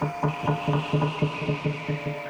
¡Gracias! que